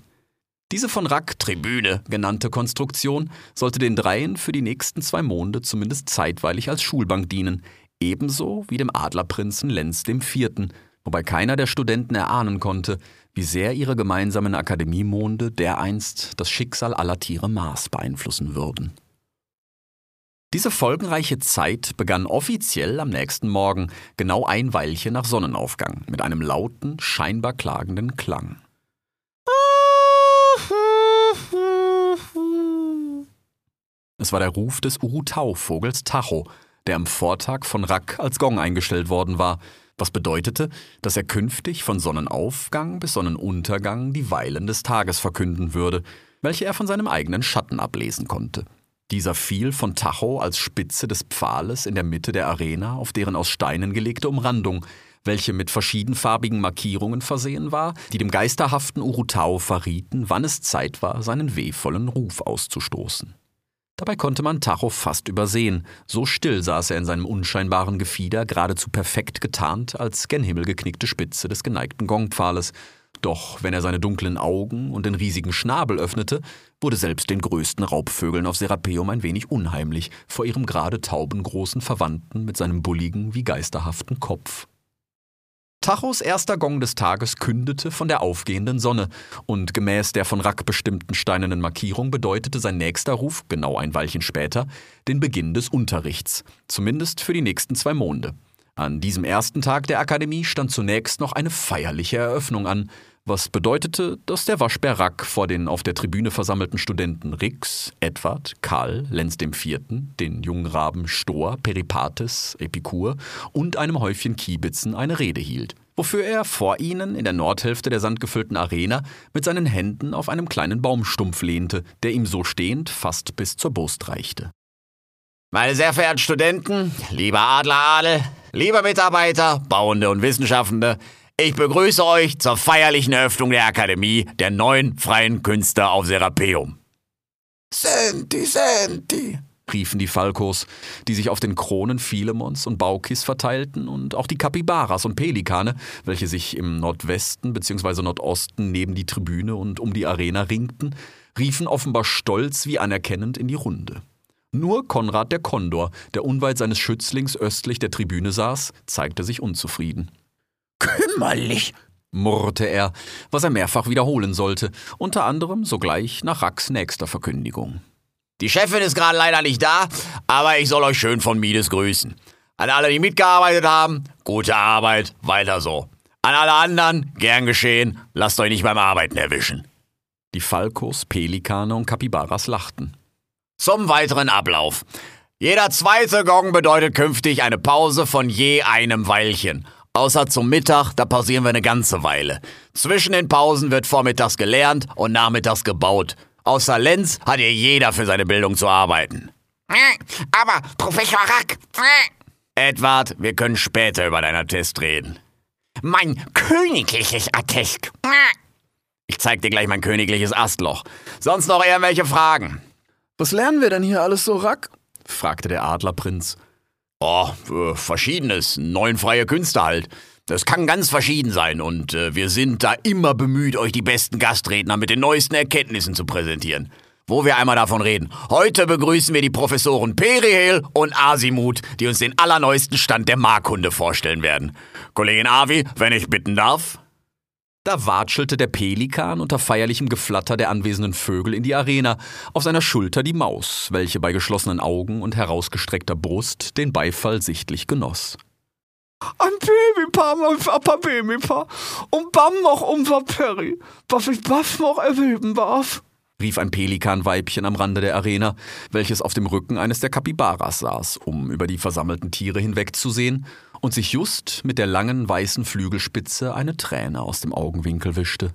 Diese von Rack Tribüne genannte Konstruktion sollte den Dreien für die nächsten zwei Monde zumindest zeitweilig als Schulbank dienen, ebenso wie dem Adlerprinzen Lenz IV., wobei keiner der Studenten erahnen konnte, wie sehr ihre gemeinsamen Akademiemonde dereinst das Schicksal aller Tiere Mars beeinflussen würden. Diese folgenreiche Zeit begann offiziell am nächsten Morgen, genau ein Weilchen nach Sonnenaufgang, mit einem lauten, scheinbar klagenden Klang. Es war der Ruf des Urutau-Vogels Tacho, der am Vortag von Rack als Gong eingestellt worden war, was bedeutete, dass er künftig von Sonnenaufgang bis Sonnenuntergang die Weilen des Tages verkünden würde, welche er von seinem eigenen Schatten ablesen konnte. Dieser fiel von Tacho als Spitze des Pfahles in der Mitte der Arena auf deren aus Steinen gelegte Umrandung, welche mit verschiedenfarbigen Markierungen versehen war, die dem geisterhaften Urutau verrieten, wann es Zeit war, seinen wehvollen Ruf auszustoßen. Dabei konnte man Tacho fast übersehen, so still saß er in seinem unscheinbaren Gefieder, geradezu perfekt getarnt als gen Himmel geknickte Spitze des geneigten Gongpfahles, Doch wenn er seine dunklen Augen und den riesigen Schnabel öffnete, wurde selbst den größten Raubvögeln auf Serapeum ein wenig unheimlich vor ihrem gerade taubengroßen Verwandten mit seinem bulligen wie geisterhaften Kopf. Tachos erster Gong des Tages kündete von der aufgehenden Sonne, und gemäß der von Rack bestimmten steinernen Markierung bedeutete sein nächster Ruf, genau ein Weilchen später, den Beginn des Unterrichts, zumindest für die nächsten zwei Monde. An diesem ersten Tag der Akademie stand zunächst noch eine feierliche Eröffnung an, was bedeutete, dass der Waschbär Rack vor den auf der Tribüne versammelten Studenten Rix, Edward, Karl, Lenz IV., den jungen Raben Stor, Peripates, Epikur und einem Häufchen Kiebitzen eine Rede hielt, wofür er vor ihnen in der Nordhälfte der sandgefüllten Arena mit seinen Händen auf einem kleinen Baumstumpf lehnte, der ihm so stehend fast bis zur Brust reichte. Meine sehr verehrten Studenten, lieber Adleradel, lieber Mitarbeiter, Bauende und Wissenschaftende, ich begrüße euch zur feierlichen Eröffnung der Akademie der neuen freien Künste auf Serapeum. Senti, Senti, riefen die Falkos, die sich auf den Kronen Philemons und Baukis verteilten, und auch die Kapibaras und Pelikane, welche sich im Nordwesten bzw. Nordosten neben die Tribüne und um die Arena ringten, riefen offenbar stolz wie anerkennend in die Runde. Nur Konrad der Kondor, der unweit seines Schützlings östlich der Tribüne saß, zeigte sich unzufrieden. Kümmerlich, murrte er, was er mehrfach wiederholen sollte, unter anderem sogleich nach Racks nächster Verkündigung. Die Chefin ist gerade leider nicht da, aber ich soll euch schön von Mides grüßen. An alle, die mitgearbeitet haben, gute Arbeit, weiter so. An alle anderen, gern geschehen, lasst euch nicht beim Arbeiten erwischen. Die Falkos, Pelikane und Kapibaras lachten. Zum weiteren Ablauf. Jeder zweite Gong bedeutet künftig eine Pause von je einem Weilchen. Außer zum Mittag, da pausieren wir eine ganze Weile. Zwischen den Pausen wird vormittags gelernt und nachmittags gebaut. Außer Lenz hat hier jeder für seine Bildung zu arbeiten. Aber, Professor Rack, Edward, wir können später über deinen Attest reden. mein königliches Attest. Ich zeig dir gleich mein königliches Astloch. Sonst noch irgendwelche Fragen? Was lernen wir denn hier alles so, Rack? fragte der Adlerprinz. Oh, äh, verschiedenes. Neun freie Künste halt. Das kann ganz verschieden sein und äh, wir sind da immer bemüht, euch die besten Gastredner mit den neuesten Erkenntnissen zu präsentieren. Wo wir einmal davon reden. Heute begrüßen wir die Professoren Perihel und Asimut, die uns den allerneuesten Stand der Markunde vorstellen werden. Kollegin Avi, wenn ich bitten darf? Da watschelte der Pelikan unter feierlichem Geflatter der anwesenden Vögel in die Arena, auf seiner Schulter die Maus, welche bei geschlossenen Augen und herausgestreckter Brust den Beifall sichtlich genoss. Ein Babypaar, mein Papa Babypaar. Und Bam noch unser Perry, was ich was noch erleben darf. rief ein Pelikanweibchen am Rande der Arena, welches auf dem Rücken eines der Kapibaras saß, um über die versammelten Tiere hinwegzusehen und sich just mit der langen weißen Flügelspitze eine Träne aus dem Augenwinkel wischte.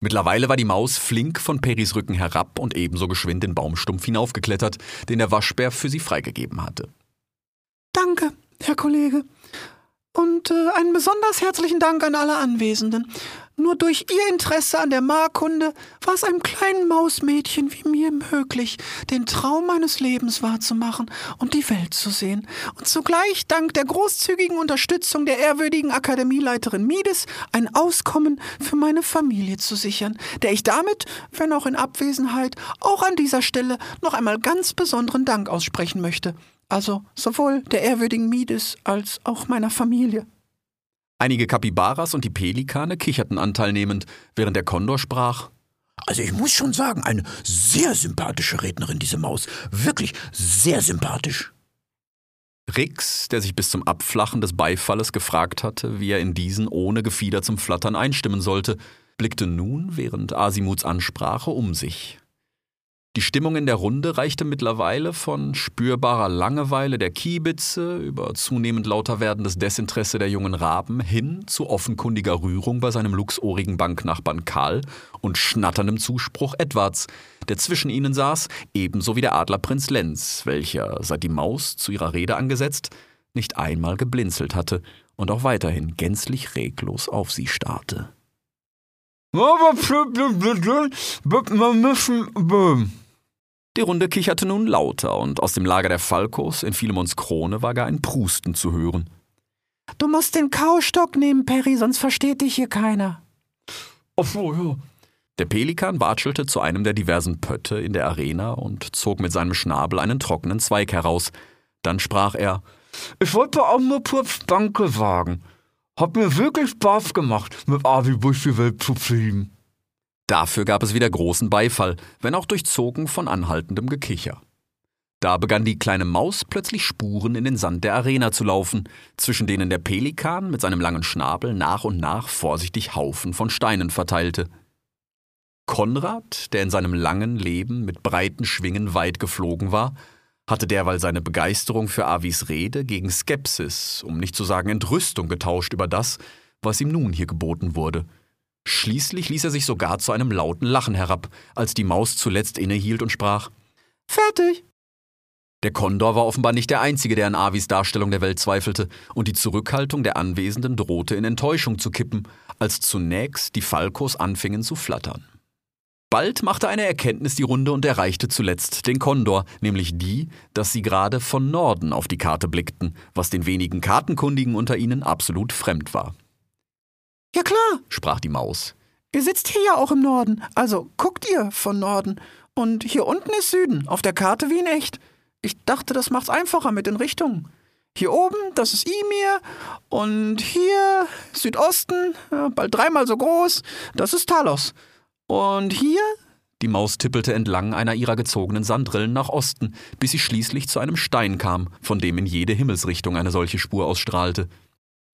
Mittlerweile war die Maus flink von Peris Rücken herab und ebenso geschwind den Baumstumpf hinaufgeklettert, den der Waschbär für sie freigegeben hatte. Danke, Herr Kollege. Und äh, einen besonders herzlichen Dank an alle Anwesenden. Nur durch Ihr Interesse an der Markunde war es einem kleinen Mausmädchen wie mir möglich, den Traum meines Lebens wahrzumachen und die Welt zu sehen. Und zugleich dank der großzügigen Unterstützung der ehrwürdigen Akademieleiterin Mides ein Auskommen für meine Familie zu sichern, der ich damit, wenn auch in Abwesenheit, auch an dieser Stelle noch einmal ganz besonderen Dank aussprechen möchte. Also sowohl der ehrwürdigen Mides als auch meiner Familie. Einige Kapibaras und die Pelikane kicherten anteilnehmend, während der Kondor sprach. Also ich muss schon sagen, eine sehr sympathische Rednerin, diese Maus. Wirklich sehr sympathisch. Rix, der sich bis zum Abflachen des Beifalles gefragt hatte, wie er in diesen ohne Gefieder zum Flattern einstimmen sollte, blickte nun während Asimuts Ansprache um sich. Die Stimmung in der Runde reichte mittlerweile von spürbarer Langeweile der Kiebitze über zunehmend lauter werdendes Desinteresse der jungen Raben hin zu offenkundiger Rührung bei seinem luchsohrigen Banknachbarn Karl und schnatterndem Zuspruch Edwards, der zwischen ihnen saß, ebenso wie der Adlerprinz Lenz, welcher, seit die Maus zu ihrer Rede angesetzt, nicht einmal geblinzelt hatte und auch weiterhin gänzlich reglos auf sie starrte. Die Runde kicherte nun lauter, und aus dem Lager der Falkos in Philemons Krone war gar ein Prusten zu hören. Du musst den Kaustock nehmen, Perry, sonst versteht dich hier keiner. Ach so, ja. Der Pelikan watschelte zu einem der diversen Pötte in der Arena und zog mit seinem Schnabel einen trockenen Zweig heraus. Dann sprach er: Ich wollte auch nur kurz Danke sagen. Hat mir wirklich Spaß gemacht, mit Avi durch die Welt zu fliegen. Dafür gab es wieder großen Beifall, wenn auch durchzogen von anhaltendem Gekicher. Da begann die kleine Maus plötzlich Spuren in den Sand der Arena zu laufen, zwischen denen der Pelikan mit seinem langen Schnabel nach und nach vorsichtig Haufen von Steinen verteilte. Konrad, der in seinem langen Leben mit breiten Schwingen weit geflogen war, hatte derweil seine Begeisterung für Avis Rede gegen Skepsis, um nicht zu sagen Entrüstung getauscht über das, was ihm nun hier geboten wurde. Schließlich ließ er sich sogar zu einem lauten Lachen herab, als die Maus zuletzt innehielt und sprach Fertig. Der Kondor war offenbar nicht der Einzige, der an Avis Darstellung der Welt zweifelte, und die Zurückhaltung der Anwesenden drohte in Enttäuschung zu kippen, als zunächst die Falkos anfingen zu flattern. Bald machte eine Erkenntnis die Runde und erreichte zuletzt den Kondor, nämlich die, dass sie gerade von Norden auf die Karte blickten, was den wenigen Kartenkundigen unter ihnen absolut fremd war. Ja klar, sprach die Maus. ihr sitzt hier ja auch im Norden, also guckt ihr von Norden. Und hier unten ist Süden, auf der Karte wie in echt. Ich dachte, das macht's einfacher mit den Richtungen. Hier oben, das ist Imir. Und hier, Südosten, bald dreimal so groß, das ist Talos. Und hier, Die Maus tippelte entlang einer ihrer gezogenen Sandrillen nach Osten, bis sie schließlich zu einem Stein kam, von dem in jede Himmelsrichtung eine solche Spur ausstrahlte.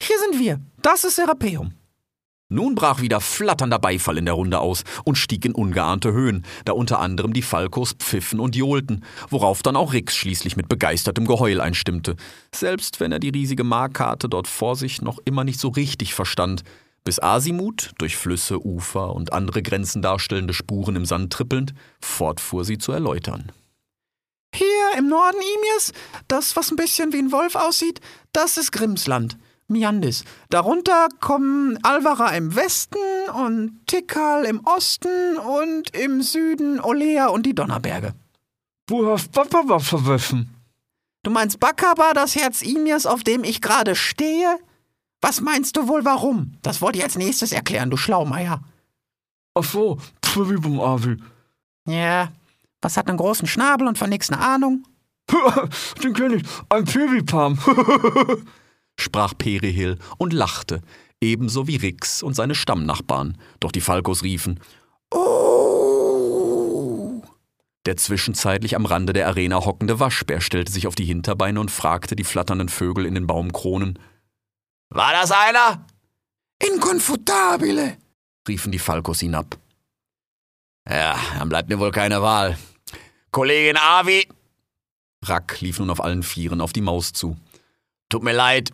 hier sind wir. Das ist Serapeum. Nun brach wieder flatternder Beifall in der Runde aus und stieg in ungeahnte Höhen, da unter anderem die Falkos pfiffen und johlten, worauf dann auch Rix schließlich mit begeistertem Geheul einstimmte, selbst wenn er die riesige Markkarte dort vor sich noch immer nicht so richtig verstand, bis Asimut, durch Flüsse, Ufer und andere Grenzen darstellende Spuren im Sand trippelnd, fortfuhr sie zu erläutern. Hier im Norden Imirs, das, was ein bisschen wie ein Wolf aussieht, das ist Grimmsland. Miandis. Darunter kommen Alvara im Westen und Tikal im Osten und im Süden Olea und die Donnerberge. Du meinst Bakaba, das Herz Imirs, auf dem ich gerade stehe? Was meinst du wohl warum? Das wollte ich als nächstes erklären, du Schlaumeier. Ach so, Entschuldigung, Avi. Ja, was hat einen großen Schnabel und von nix eine Ahnung? Den kenn ich. Ein Pivipam. [LAUGHS] sprach Perihil und lachte, ebenso wie Rix und seine Stammnachbarn, doch die Falkos riefen Oh. Der zwischenzeitlich am Rande der Arena hockende Waschbär stellte sich auf die Hinterbeine und fragte die flatternden Vögel in den Baumkronen. War das einer? Inkonfutabile. riefen die Falkos hinab. Ja, dann bleibt mir wohl keine Wahl. Kollegin Avi, Rack lief nun auf allen Vieren auf die Maus zu. Tut mir leid,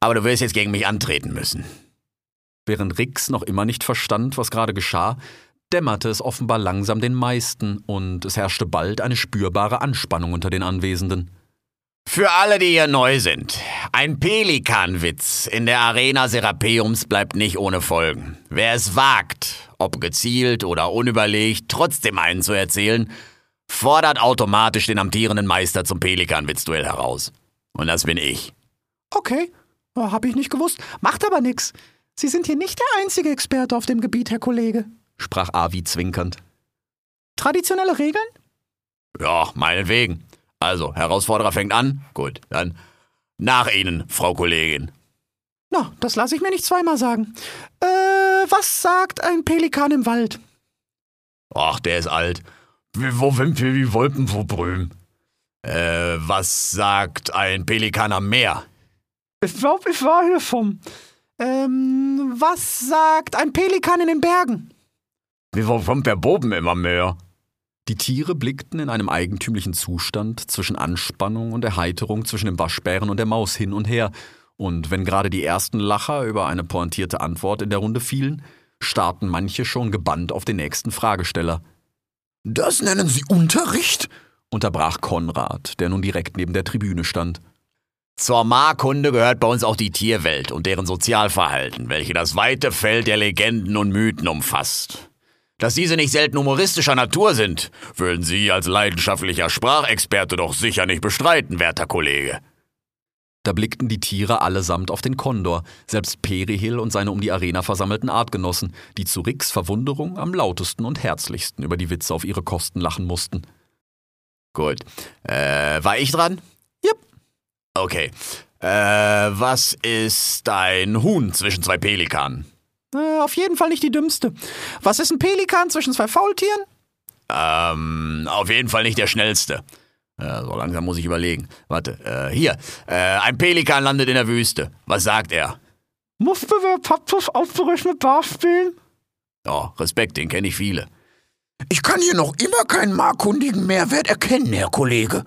aber du wirst jetzt gegen mich antreten müssen. Während Rix noch immer nicht verstand, was gerade geschah, dämmerte es offenbar langsam den meisten und es herrschte bald eine spürbare Anspannung unter den Anwesenden. Für alle, die hier neu sind, ein Pelikanwitz in der Arena Serapeums bleibt nicht ohne Folgen. Wer es wagt, ob gezielt oder unüberlegt, trotzdem einen zu erzählen, fordert automatisch den amtierenden Meister zum Pelikanwitz-Duell heraus. Und das bin ich. Okay, oh, hab ich nicht gewusst. Macht aber nix. Sie sind hier nicht der einzige Experte auf dem Gebiet, Herr Kollege. sprach Avi zwinkernd. Traditionelle Regeln? Ja, meinetwegen. Also, Herausforderer fängt an. Gut, dann nach Ihnen, Frau Kollegin. Na, das lasse ich mir nicht zweimal sagen. Äh, was sagt ein Pelikan im Wald? Ach, der ist alt. Wie wo wir wie Wolken vor Brüm. Äh, was sagt ein Pelikan am Meer? Ich glaube, ich war hier vom. Ähm, was sagt ein Pelikan in den Bergen? Wie wo kommt der Boben immer mehr? Die Tiere blickten in einem eigentümlichen Zustand zwischen Anspannung und Erheiterung zwischen dem Waschbären und der Maus hin und her, und wenn gerade die ersten Lacher über eine pointierte Antwort in der Runde fielen, starrten manche schon gebannt auf den nächsten Fragesteller. Das nennen Sie Unterricht? Unterbrach Konrad, der nun direkt neben der Tribüne stand. Zur Markunde gehört bei uns auch die Tierwelt und deren Sozialverhalten, welche das weite Feld der Legenden und Mythen umfasst. Dass diese nicht selten humoristischer Natur sind, würden Sie als leidenschaftlicher Sprachexperte doch sicher nicht bestreiten, werter Kollege. Da blickten die Tiere allesamt auf den Kondor, selbst Perihil und seine um die Arena versammelten Artgenossen, die zu Ricks Verwunderung am lautesten und herzlichsten über die Witze auf ihre Kosten lachen mussten. Gut. Äh, war ich dran? Okay. Äh, was ist ein Huhn zwischen zwei Pelikanen? Äh, auf jeden Fall nicht die dümmste. Was ist ein Pelikan zwischen zwei Faultieren? Ähm, auf jeden Fall nicht der schnellste. Äh, so langsam muss ich überlegen. Warte, äh, hier. Äh, ein Pelikan landet in der Wüste. Was sagt er? Musste der Papus ausgerechnet da spielen? Oh, Respekt, den kenne ich viele. Ich kann hier noch immer keinen markkundigen Mehrwert erkennen, Herr Kollege.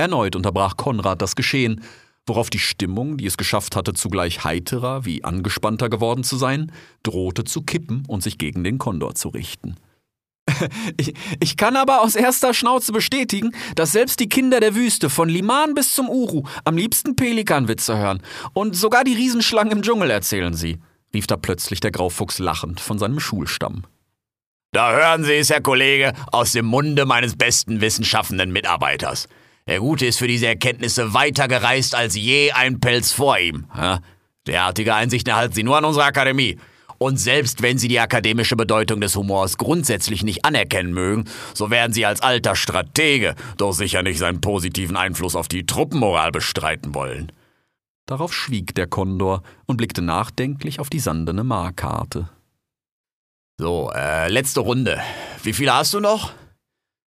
Erneut unterbrach Konrad das Geschehen, worauf die Stimmung, die es geschafft hatte, zugleich heiterer wie angespannter geworden zu sein, drohte zu kippen und sich gegen den Kondor zu richten. [LAUGHS] Ich, ich, kann aber aus erster Schnauze bestätigen, dass selbst die Kinder der Wüste von Liman bis zum Uru am liebsten Pelikanwitze hören. Und sogar die Riesenschlangen im Dschungel erzählen sie, rief da plötzlich der Graufuchs lachend von seinem Schulstamm. Da hören Sie es, Herr Kollege, aus dem Munde meines besten wissenschaftenden Mitarbeiters. Der Gute ist für diese Erkenntnisse weiter gereist als je ein Pelz vor ihm. Derartige Einsichten erhalten Sie nur an unserer Akademie. Und selbst wenn Sie die akademische Bedeutung des Humors grundsätzlich nicht anerkennen mögen, so werden Sie als alter Stratege doch sicher nicht seinen positiven Einfluss auf die Truppenmoral bestreiten wollen. Darauf schwieg der Kondor und blickte nachdenklich auf die sandene Markarte. So, äh, letzte Runde. Wie viele hast du noch?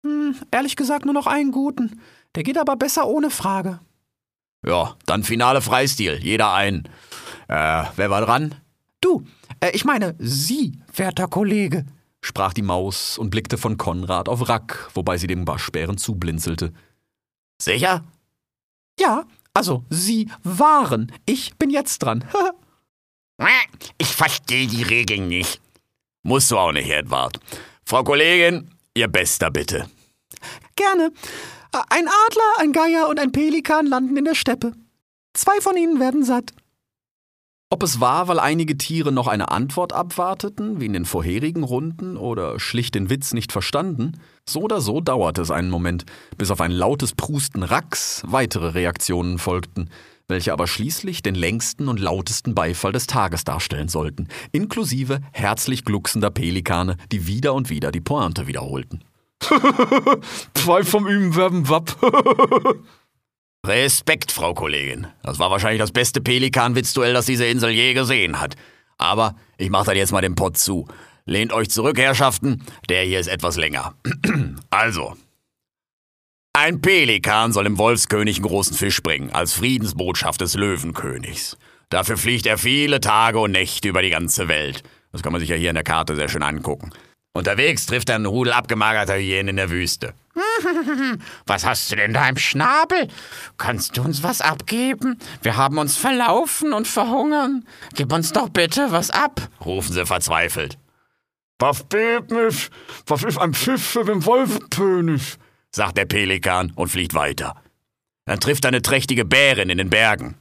Hm, ehrlich gesagt nur noch einen guten. Der geht aber besser ohne Frage. Ja, dann Finale Freistil, jeder einen. Äh, wer war dran? Du, äh, ich meine, Sie, werter Kollege, sprach die Maus und blickte von Konrad auf Rack, wobei sie dem Waschbären zublinzelte. Sicher? Ja, also Sie waren. Ich bin jetzt dran. [LAUGHS] ich verstehe die Regeln nicht. Musst du auch nicht, Edward. Frau Kollegin, Ihr Bester bitte. Gerne. Ein Adler, ein Geier und ein Pelikan landen in der Steppe. Zwei von ihnen werden satt. Ob es war, weil einige Tiere noch eine Antwort abwarteten, wie in den vorherigen Runden, oder schlicht den Witz nicht verstanden, so oder so dauerte es einen Moment, bis auf ein lautes Prusten Racks weitere Reaktionen folgten, welche aber schließlich den längsten und lautesten Beifall des Tages darstellen sollten, inklusive herzlich glucksender Pelikane, die wieder und wieder die Pointe wiederholten. [LAUGHS] Zwei vom Üben werden wapp. [LAUGHS] Respekt, Frau Kollegin. Das war wahrscheinlich das beste Pelikan-Witzduell, das diese Insel je gesehen hat. Aber ich mach dann jetzt mal den Pott zu. Lehnt euch zurück, Herrschaften. Der hier ist etwas länger. [CLEARS THROAT] also. Ein Pelikan soll dem Wolfskönig einen großen Fisch bringen, als Friedensbotschaft des Löwenkönigs. Dafür fliegt er viele Tage und Nächte über die ganze Welt. Das kann man sich ja hier in der Karte sehr schön angucken. Unterwegs trifft er einen Rudel abgemagerter Hyänen in der Wüste. [LAUGHS] Was hast du denn da im Schnabel? Kannst du uns was abgeben? Wir haben uns verlaufen und verhungern. Gib uns doch bitte was ab, rufen sie verzweifelt. Was bebt mich? Was ist ein Pfiff für den Wolfenkönig? sagt der Pelikan und fliegt weiter. Dann trifft er eine trächtige Bärin in den Bergen.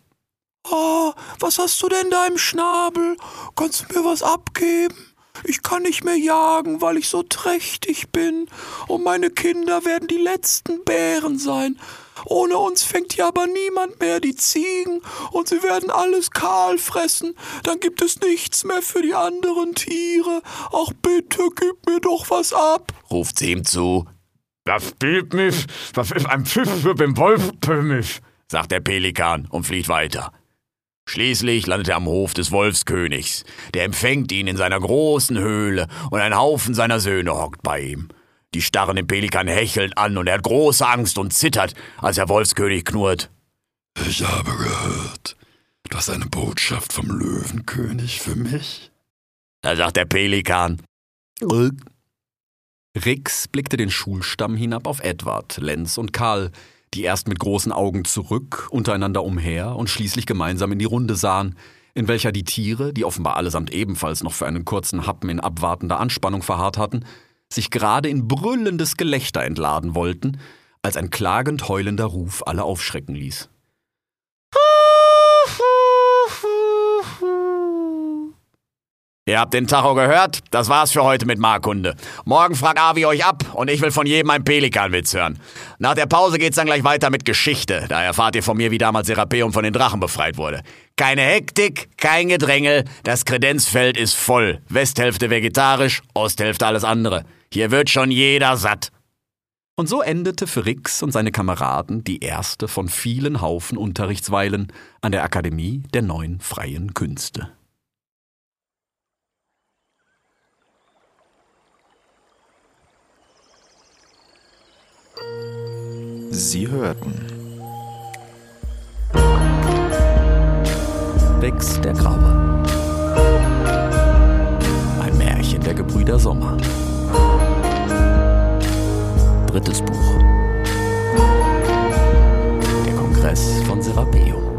Oh, was hast du denn da im Schnabel? Kannst du mir was abgeben? Ich kann nicht mehr jagen, weil ich so trächtig bin. Und meine Kinder werden die letzten Bären sein. Ohne uns fängt hier aber niemand mehr die Ziegen und sie werden alles kahl fressen. Dann gibt es nichts mehr für die anderen Tiere. Ach bitte, gib mir doch was ab, ruft sie ihm zu. Das bebt mich, das ist ein Pfiff für den Wolfkönig, sagt der Pelikan und fliegt weiter. Schließlich landet er am Hof des Wolfskönigs. Der empfängt ihn in seiner großen Höhle und ein Haufen seiner Söhne hockt bei ihm. Die starren den Pelikan hechelnd an und er hat große Angst und zittert, als der Wolfskönig knurrt. Ich habe gehört, du hast eine Botschaft vom Löwenkönig für mich. Da sagt der Pelikan. Rix blickte den Schulstamm hinab auf Edward, Lenz und Karl, die erst mit großen Augen zurück, untereinander umher und schließlich gemeinsam in die Runde sahen, in welcher die Tiere, die offenbar allesamt ebenfalls noch für einen kurzen Happen in abwartender Anspannung verharrt hatten, sich gerade in brüllendes Gelächter entladen wollten, als ein klagend heulender Ruf alle aufschrecken ließ. Ihr habt den Tacho gehört, das war's für heute mit Markunde. Morgen fragt Avi euch ab und ich will von jedem einen Pelikanwitz hören. Nach der Pause geht's dann gleich weiter mit Geschichte. Da erfahrt ihr von mir, wie damals Serapeum von den Drachen befreit wurde. Keine Hektik, kein Gedrängel, das Kredenzfeld ist voll. Westhälfte vegetarisch, Osthälfte alles andere. Hier wird schon jeder satt. Und so endete für Rix und seine Kameraden die erste von vielen Haufen Unterrichtsweilen an der Akademie der neuen freien Künste. Sie hörten Rex der Graue. Ein Märchen der Gebrüder Sommer. Drittes Buch. Der Kongress von Serapeum.